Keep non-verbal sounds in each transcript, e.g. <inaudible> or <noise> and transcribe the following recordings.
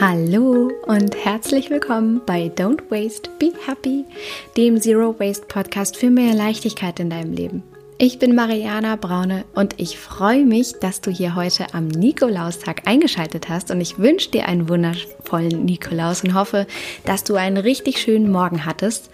Hallo und herzlich willkommen bei Don't Waste, Be Happy, dem Zero Waste Podcast für mehr Leichtigkeit in deinem Leben. Ich bin Mariana Braune und ich freue mich, dass du hier heute am Nikolaustag eingeschaltet hast und ich wünsche dir einen wundervollen Nikolaus und hoffe, dass du einen richtig schönen Morgen hattest.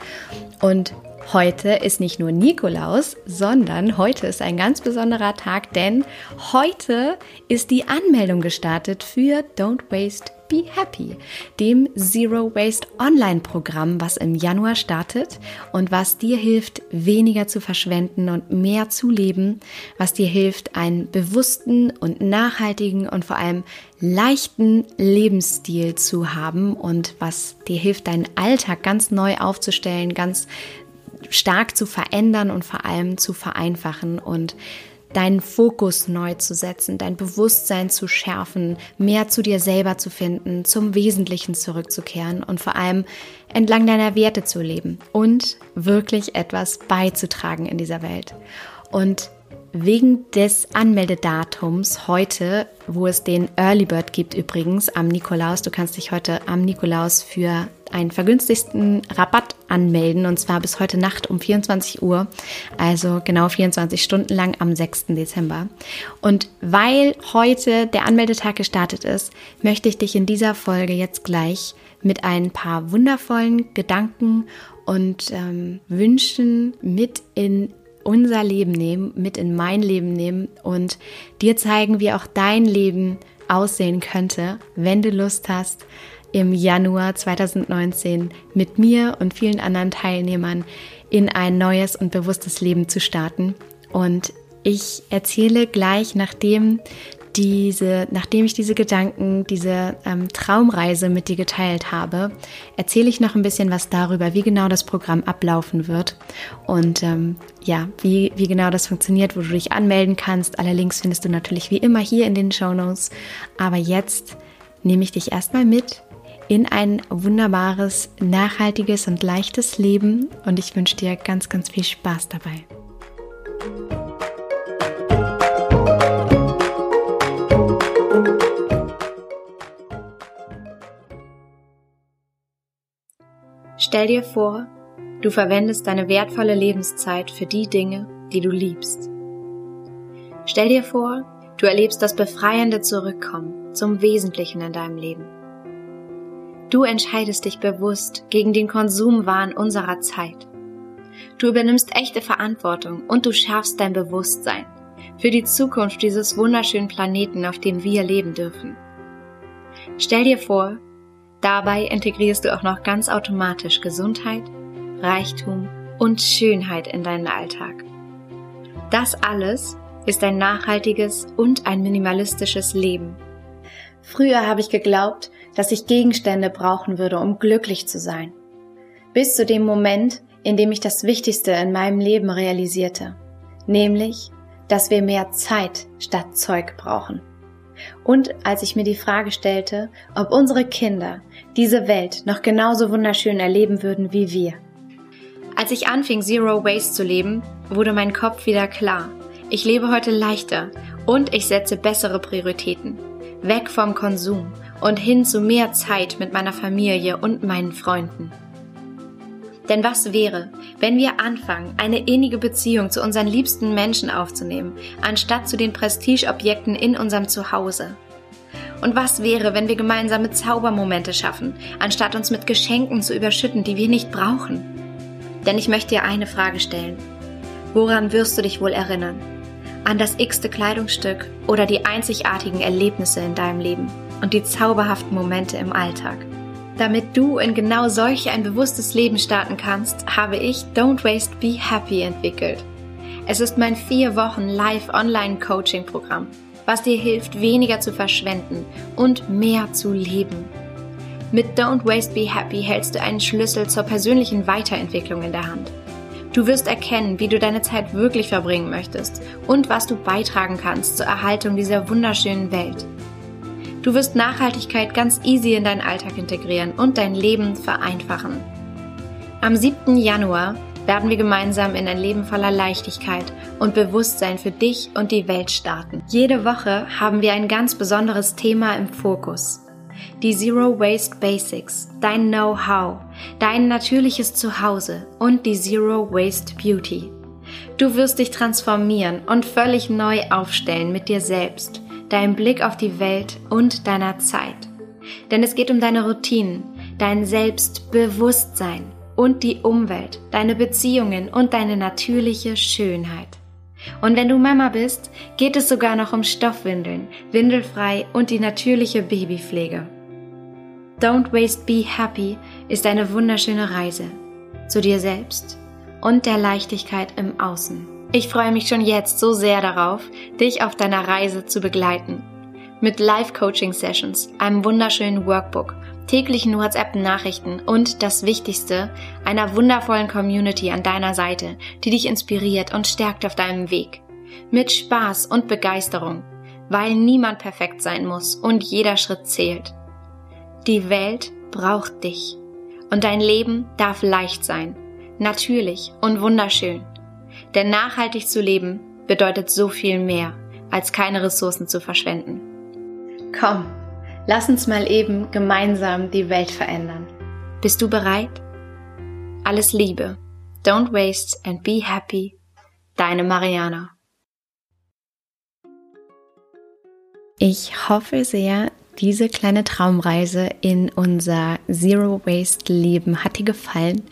Und heute ist nicht nur Nikolaus, sondern heute ist ein ganz besonderer Tag, denn heute ist die Anmeldung gestartet für Don't Waste Be Happy, dem Zero Waste Online-Programm, was im Januar startet und was dir hilft, weniger zu verschwenden und mehr zu leben, was dir hilft, einen bewussten und nachhaltigen und vor allem leichten Lebensstil zu haben und was dir hilft, deinen Alltag ganz neu aufzustellen, ganz stark zu verändern und vor allem zu vereinfachen und deinen Fokus neu zu setzen, dein Bewusstsein zu schärfen, mehr zu dir selber zu finden, zum Wesentlichen zurückzukehren und vor allem entlang deiner Werte zu leben und wirklich etwas beizutragen in dieser Welt. Und wegen des Anmeldedatums heute, wo es den Early Bird gibt übrigens am Nikolaus, du kannst dich heute am Nikolaus für einen vergünstigsten Rabatt anmelden und zwar bis heute Nacht um 24 Uhr, also genau 24 Stunden lang am 6. Dezember. Und weil heute der Anmeldetag gestartet ist, möchte ich dich in dieser Folge jetzt gleich mit ein paar wundervollen Gedanken und ähm, Wünschen mit in unser Leben nehmen, mit in mein Leben nehmen und dir zeigen, wie auch dein Leben aussehen könnte, wenn du Lust hast, im Januar 2019 mit mir und vielen anderen Teilnehmern in ein neues und bewusstes Leben zu starten. Und ich erzähle gleich, nachdem diese, nachdem ich diese Gedanken, diese ähm, Traumreise mit dir geteilt habe, erzähle ich noch ein bisschen was darüber, wie genau das Programm ablaufen wird und ähm, ja, wie, wie genau das funktioniert, wo du dich anmelden kannst. Alle Links findest du natürlich wie immer hier in den Show Notes. Aber jetzt nehme ich dich erstmal mit in ein wunderbares, nachhaltiges und leichtes Leben und ich wünsche dir ganz, ganz viel Spaß dabei. Stell dir vor, du verwendest deine wertvolle Lebenszeit für die Dinge, die du liebst. Stell dir vor, du erlebst das befreiende Zurückkommen zum Wesentlichen in deinem Leben. Du entscheidest dich bewusst gegen den Konsumwahn unserer Zeit. Du übernimmst echte Verantwortung und du schärfst dein Bewusstsein für die Zukunft dieses wunderschönen Planeten, auf dem wir leben dürfen. Stell dir vor, dabei integrierst du auch noch ganz automatisch Gesundheit, Reichtum und Schönheit in deinen Alltag. Das alles ist ein nachhaltiges und ein minimalistisches Leben. Früher habe ich geglaubt, dass ich Gegenstände brauchen würde, um glücklich zu sein. Bis zu dem Moment, in dem ich das Wichtigste in meinem Leben realisierte, nämlich, dass wir mehr Zeit statt Zeug brauchen. Und als ich mir die Frage stellte, ob unsere Kinder diese Welt noch genauso wunderschön erleben würden wie wir. Als ich anfing, Zero Waste zu leben, wurde mein Kopf wieder klar. Ich lebe heute leichter und ich setze bessere Prioritäten. Weg vom Konsum und hin zu mehr Zeit mit meiner Familie und meinen Freunden. Denn was wäre, wenn wir anfangen, eine innige Beziehung zu unseren liebsten Menschen aufzunehmen, anstatt zu den Prestigeobjekten in unserem Zuhause? Und was wäre, wenn wir gemeinsame Zaubermomente schaffen, anstatt uns mit Geschenken zu überschütten, die wir nicht brauchen? Denn ich möchte dir eine Frage stellen. Woran wirst du dich wohl erinnern? An das x-te Kleidungsstück oder die einzigartigen Erlebnisse in deinem Leben? und die zauberhaften Momente im Alltag. Damit du in genau solch ein bewusstes Leben starten kannst, habe ich Don't Waste Be Happy entwickelt. Es ist mein vier Wochen Live-Online-Coaching-Programm, was dir hilft, weniger zu verschwenden und mehr zu leben. Mit Don't Waste Be Happy hältst du einen Schlüssel zur persönlichen Weiterentwicklung in der Hand. Du wirst erkennen, wie du deine Zeit wirklich verbringen möchtest und was du beitragen kannst zur Erhaltung dieser wunderschönen Welt. Du wirst Nachhaltigkeit ganz easy in deinen Alltag integrieren und dein Leben vereinfachen. Am 7. Januar werden wir gemeinsam in ein Leben voller Leichtigkeit und Bewusstsein für dich und die Welt starten. Jede Woche haben wir ein ganz besonderes Thema im Fokus. Die Zero Waste Basics, dein Know-how, dein natürliches Zuhause und die Zero Waste Beauty. Du wirst dich transformieren und völlig neu aufstellen mit dir selbst, deinem Blick auf die Welt und deiner Zeit. Denn es geht um deine Routinen, dein Selbstbewusstsein und die Umwelt, deine Beziehungen und deine natürliche Schönheit. Und wenn du Mama bist, geht es sogar noch um Stoffwindeln, windelfrei und die natürliche Babypflege. Don't Waste Be Happy ist eine wunderschöne Reise zu dir selbst und der Leichtigkeit im Außen. Ich freue mich schon jetzt so sehr darauf, dich auf deiner Reise zu begleiten. Mit Live-Coaching-Sessions, einem wunderschönen Workbook, täglichen WhatsApp-Nachrichten und das Wichtigste, einer wundervollen Community an deiner Seite, die dich inspiriert und stärkt auf deinem Weg. Mit Spaß und Begeisterung, weil niemand perfekt sein muss und jeder Schritt zählt. Die Welt braucht dich und dein Leben darf leicht sein natürlich und wunderschön. Denn nachhaltig zu leben bedeutet so viel mehr, als keine Ressourcen zu verschwenden. Komm, lass uns mal eben gemeinsam die Welt verändern. Bist du bereit? Alles Liebe. Don't waste and be happy. Deine Mariana. Ich hoffe sehr, diese kleine Traumreise in unser Zero Waste Leben hat dir gefallen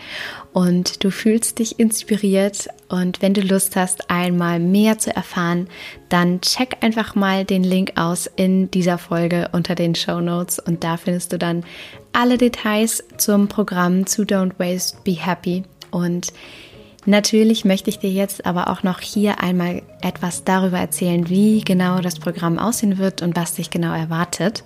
und du fühlst dich inspiriert. Und wenn du Lust hast, einmal mehr zu erfahren, dann check einfach mal den Link aus in dieser Folge unter den Show Notes. Und da findest du dann alle Details zum Programm zu Don't Waste, Be Happy. Und Natürlich möchte ich dir jetzt aber auch noch hier einmal etwas darüber erzählen, wie genau das Programm aussehen wird und was dich genau erwartet.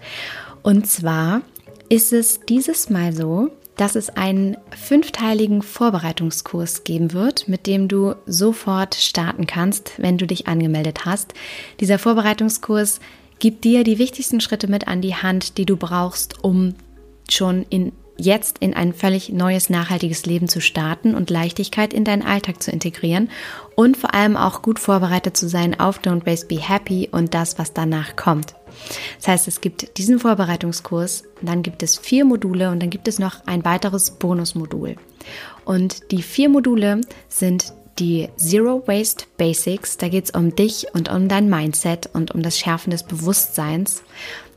Und zwar ist es dieses Mal so, dass es einen fünfteiligen Vorbereitungskurs geben wird, mit dem du sofort starten kannst, wenn du dich angemeldet hast. Dieser Vorbereitungskurs gibt dir die wichtigsten Schritte mit an die Hand, die du brauchst, um schon in jetzt in ein völlig neues, nachhaltiges Leben zu starten und Leichtigkeit in deinen Alltag zu integrieren und vor allem auch gut vorbereitet zu sein auf Don't Waste Be Happy und das, was danach kommt. Das heißt, es gibt diesen Vorbereitungskurs, dann gibt es vier Module und dann gibt es noch ein weiteres Bonusmodul. Und die vier Module sind die Zero Waste Basics. Da geht es um dich und um dein Mindset und um das Schärfen des Bewusstseins.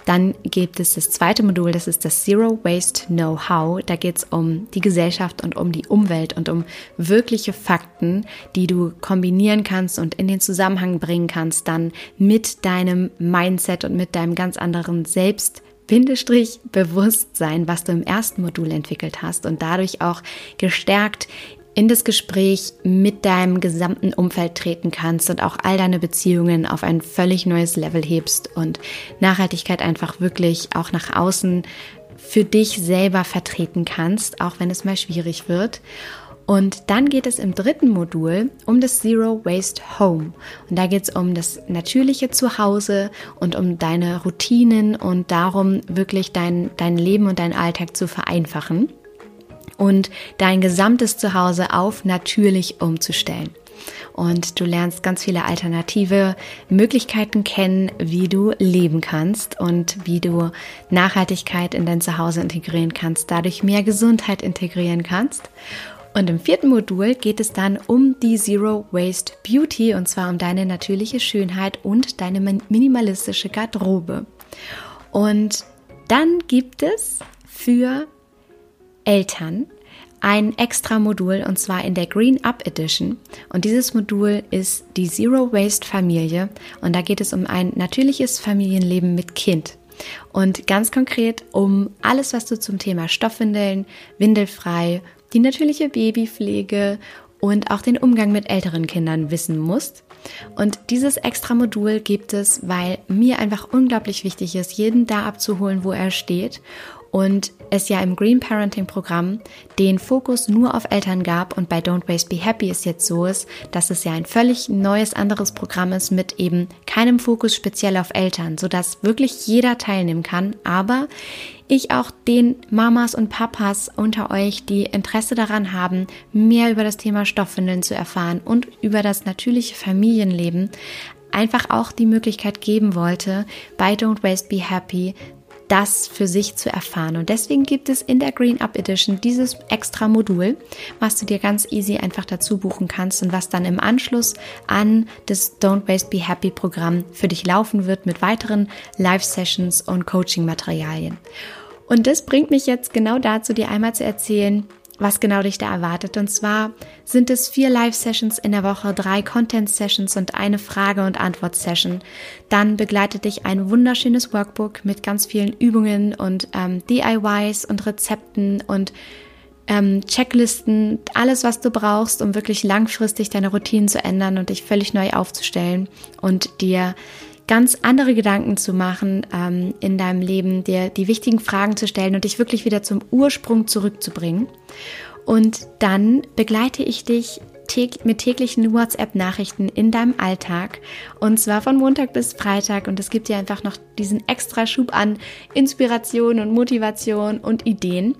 Dann gibt es das zweite Modul, das ist das Zero Waste Know-how. Da geht es um die Gesellschaft und um die Umwelt und um wirkliche Fakten, die du kombinieren kannst und in den Zusammenhang bringen kannst, dann mit deinem Mindset und mit deinem ganz anderen Selbst. Bindestrich Bewusstsein, was du im ersten Modul entwickelt hast und dadurch auch gestärkt in das Gespräch mit deinem gesamten Umfeld treten kannst und auch all deine Beziehungen auf ein völlig neues Level hebst und Nachhaltigkeit einfach wirklich auch nach außen für dich selber vertreten kannst, auch wenn es mal schwierig wird. Und dann geht es im dritten Modul um das Zero Waste Home. Und da geht es um das natürliche Zuhause und um deine Routinen und darum, wirklich dein, dein Leben und deinen Alltag zu vereinfachen und dein gesamtes Zuhause auf natürlich umzustellen. Und du lernst ganz viele alternative Möglichkeiten kennen, wie du leben kannst und wie du Nachhaltigkeit in dein Zuhause integrieren kannst, dadurch mehr Gesundheit integrieren kannst. Und im vierten Modul geht es dann um die Zero Waste Beauty und zwar um deine natürliche Schönheit und deine minimalistische Garderobe. Und dann gibt es für Eltern ein extra Modul und zwar in der Green Up Edition. Und dieses Modul ist die Zero Waste Familie und da geht es um ein natürliches Familienleben mit Kind. Und ganz konkret um alles, was du zum Thema Stoffwindeln, Windelfrei, die natürliche Babypflege und auch den Umgang mit älteren Kindern wissen musst. Und dieses extra Modul gibt es, weil mir einfach unglaublich wichtig ist, jeden da abzuholen, wo er steht und es ja im Green Parenting Programm den Fokus nur auf Eltern gab und bei Don't Waste Be Happy es jetzt so ist, dass es ja ein völlig neues anderes Programm ist mit eben keinem Fokus speziell auf Eltern, sodass wirklich jeder teilnehmen kann, aber ich auch den Mamas und Papas unter euch, die Interesse daran haben, mehr über das Thema Stoffwindeln zu erfahren und über das natürliche Familienleben, einfach auch die Möglichkeit geben wollte, bei Don't Waste Be Happy das für sich zu erfahren. Und deswegen gibt es in der Green Up Edition dieses extra Modul, was du dir ganz easy einfach dazu buchen kannst und was dann im Anschluss an das Don't Waste Be Happy Programm für dich laufen wird mit weiteren Live-Sessions und Coaching-Materialien. Und das bringt mich jetzt genau dazu, dir einmal zu erzählen, was genau dich da erwartet. Und zwar sind es vier Live-Sessions in der Woche, drei Content-Sessions und eine Frage- und Antwort-Session. Dann begleitet dich ein wunderschönes Workbook mit ganz vielen Übungen und ähm, DIYs und Rezepten und ähm, Checklisten, alles, was du brauchst, um wirklich langfristig deine Routinen zu ändern und dich völlig neu aufzustellen und dir ganz andere Gedanken zu machen ähm, in deinem Leben, dir die wichtigen Fragen zu stellen und dich wirklich wieder zum Ursprung zurückzubringen. Und dann begleite ich dich mit täglichen WhatsApp-Nachrichten in deinem Alltag und zwar von Montag bis Freitag und es gibt dir einfach noch diesen extra Schub an Inspiration und Motivation und Ideen.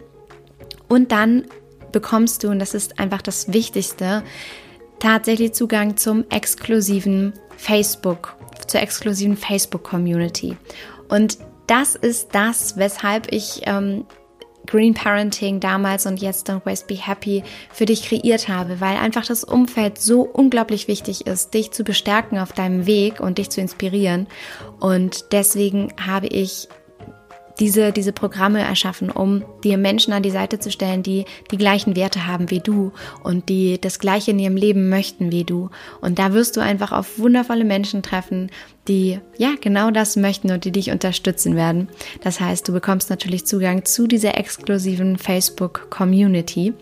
Und dann bekommst du, und das ist einfach das Wichtigste, tatsächlich Zugang zum exklusiven Facebook zur exklusiven Facebook-Community. Und das ist das, weshalb ich ähm, Green Parenting damals und jetzt Don't Waste Be Happy für dich kreiert habe, weil einfach das Umfeld so unglaublich wichtig ist, dich zu bestärken auf deinem Weg und dich zu inspirieren. Und deswegen habe ich diese, diese Programme erschaffen, um dir Menschen an die Seite zu stellen, die die gleichen Werte haben wie du und die das Gleiche in ihrem Leben möchten wie du. Und da wirst du einfach auf wundervolle Menschen treffen, die ja genau das möchten und die dich unterstützen werden. Das heißt, du bekommst natürlich Zugang zu dieser exklusiven Facebook Community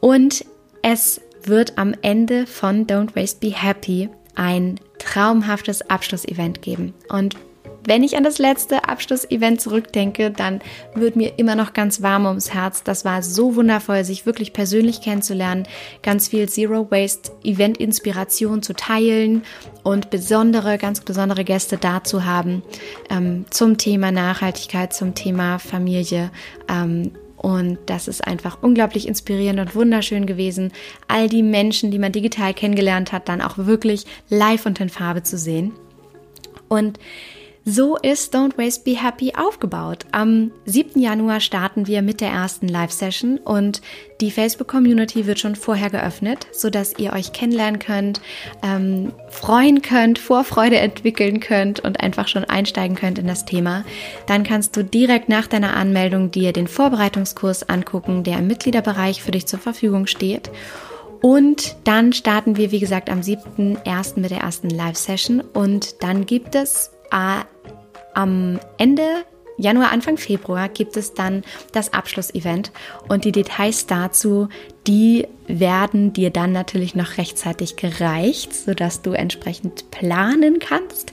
und es wird am Ende von Don't Waste Be Happy ein traumhaftes Abschlussevent geben. Und wenn ich an das letzte Abschlussevent zurückdenke, dann wird mir immer noch ganz warm ums Herz. Das war so wundervoll, sich wirklich persönlich kennenzulernen, ganz viel Zero Waste Event Inspiration zu teilen und besondere, ganz besondere Gäste da zu haben ähm, zum Thema Nachhaltigkeit, zum Thema Familie. Ähm, und das ist einfach unglaublich inspirierend und wunderschön gewesen, all die Menschen, die man digital kennengelernt hat, dann auch wirklich live und in Farbe zu sehen. Und so ist Don't Waste Be Happy aufgebaut. Am 7. Januar starten wir mit der ersten Live-Session und die Facebook-Community wird schon vorher geöffnet, sodass ihr euch kennenlernen könnt, ähm, freuen könnt, Vorfreude entwickeln könnt und einfach schon einsteigen könnt in das Thema. Dann kannst du direkt nach deiner Anmeldung dir den Vorbereitungskurs angucken, der im Mitgliederbereich für dich zur Verfügung steht. Und dann starten wir, wie gesagt, am 7.1. mit der ersten Live-Session. Und dann gibt es am Ende Januar, Anfang Februar gibt es dann das Abschlussevent und die Details dazu, die werden dir dann natürlich noch rechtzeitig gereicht, sodass du entsprechend planen kannst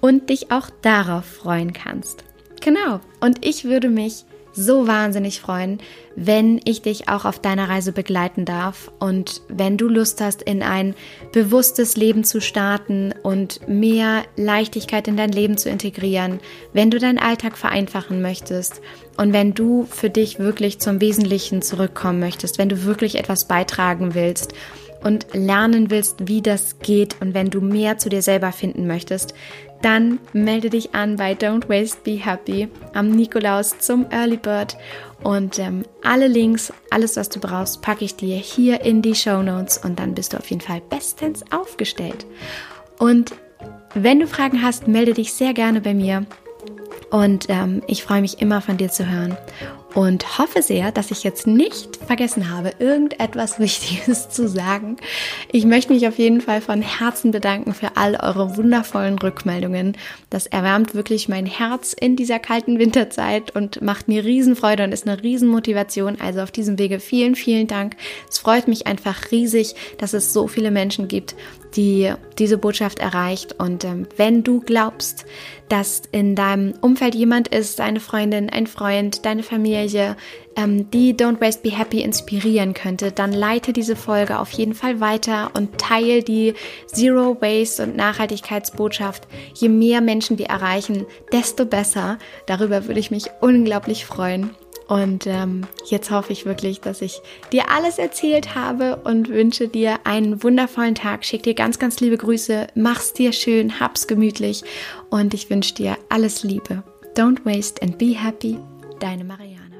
und dich auch darauf freuen kannst. Genau. Und ich würde mich so wahnsinnig freuen, wenn ich dich auch auf deiner Reise begleiten darf und wenn du Lust hast, in ein bewusstes Leben zu starten und mehr Leichtigkeit in dein Leben zu integrieren, wenn du deinen Alltag vereinfachen möchtest und wenn du für dich wirklich zum Wesentlichen zurückkommen möchtest, wenn du wirklich etwas beitragen willst und lernen willst, wie das geht und wenn du mehr zu dir selber finden möchtest, dann melde dich an bei Don't Waste Be Happy am Nikolaus zum Early Bird. Und ähm, alle Links, alles was du brauchst, packe ich dir hier in die Show Notes und dann bist du auf jeden Fall bestens aufgestellt. Und wenn du Fragen hast, melde dich sehr gerne bei mir. Und ähm, ich freue mich immer von dir zu hören und hoffe sehr, dass ich jetzt nicht vergessen habe, irgendetwas <laughs> Wichtiges zu sagen. Ich möchte mich auf jeden Fall von Herzen bedanken für all eure wundervollen Rückmeldungen. Das erwärmt wirklich mein Herz in dieser kalten Winterzeit und macht mir Riesenfreude und ist eine Riesenmotivation. Also auf diesem Wege vielen, vielen Dank. Es freut mich einfach riesig, dass es so viele Menschen gibt, die diese Botschaft erreicht. Und ähm, wenn du glaubst, dass in deinem Umfeld jemand ist, eine Freundin, ein Freund, deine Familie, ähm, die Don't Waste Be Happy inspirieren könnte, dann leite diese Folge auf jeden Fall weiter und teile die Zero Waste und Nachhaltigkeitsbotschaft. Je mehr Menschen wir erreichen, desto besser. Darüber würde ich mich unglaublich freuen. Und ähm, jetzt hoffe ich wirklich, dass ich dir alles erzählt habe und wünsche dir einen wundervollen Tag. Schick dir ganz, ganz liebe Grüße. Mach's dir schön, hab's gemütlich und ich wünsche dir alles Liebe. Don't waste and be happy, deine Maria.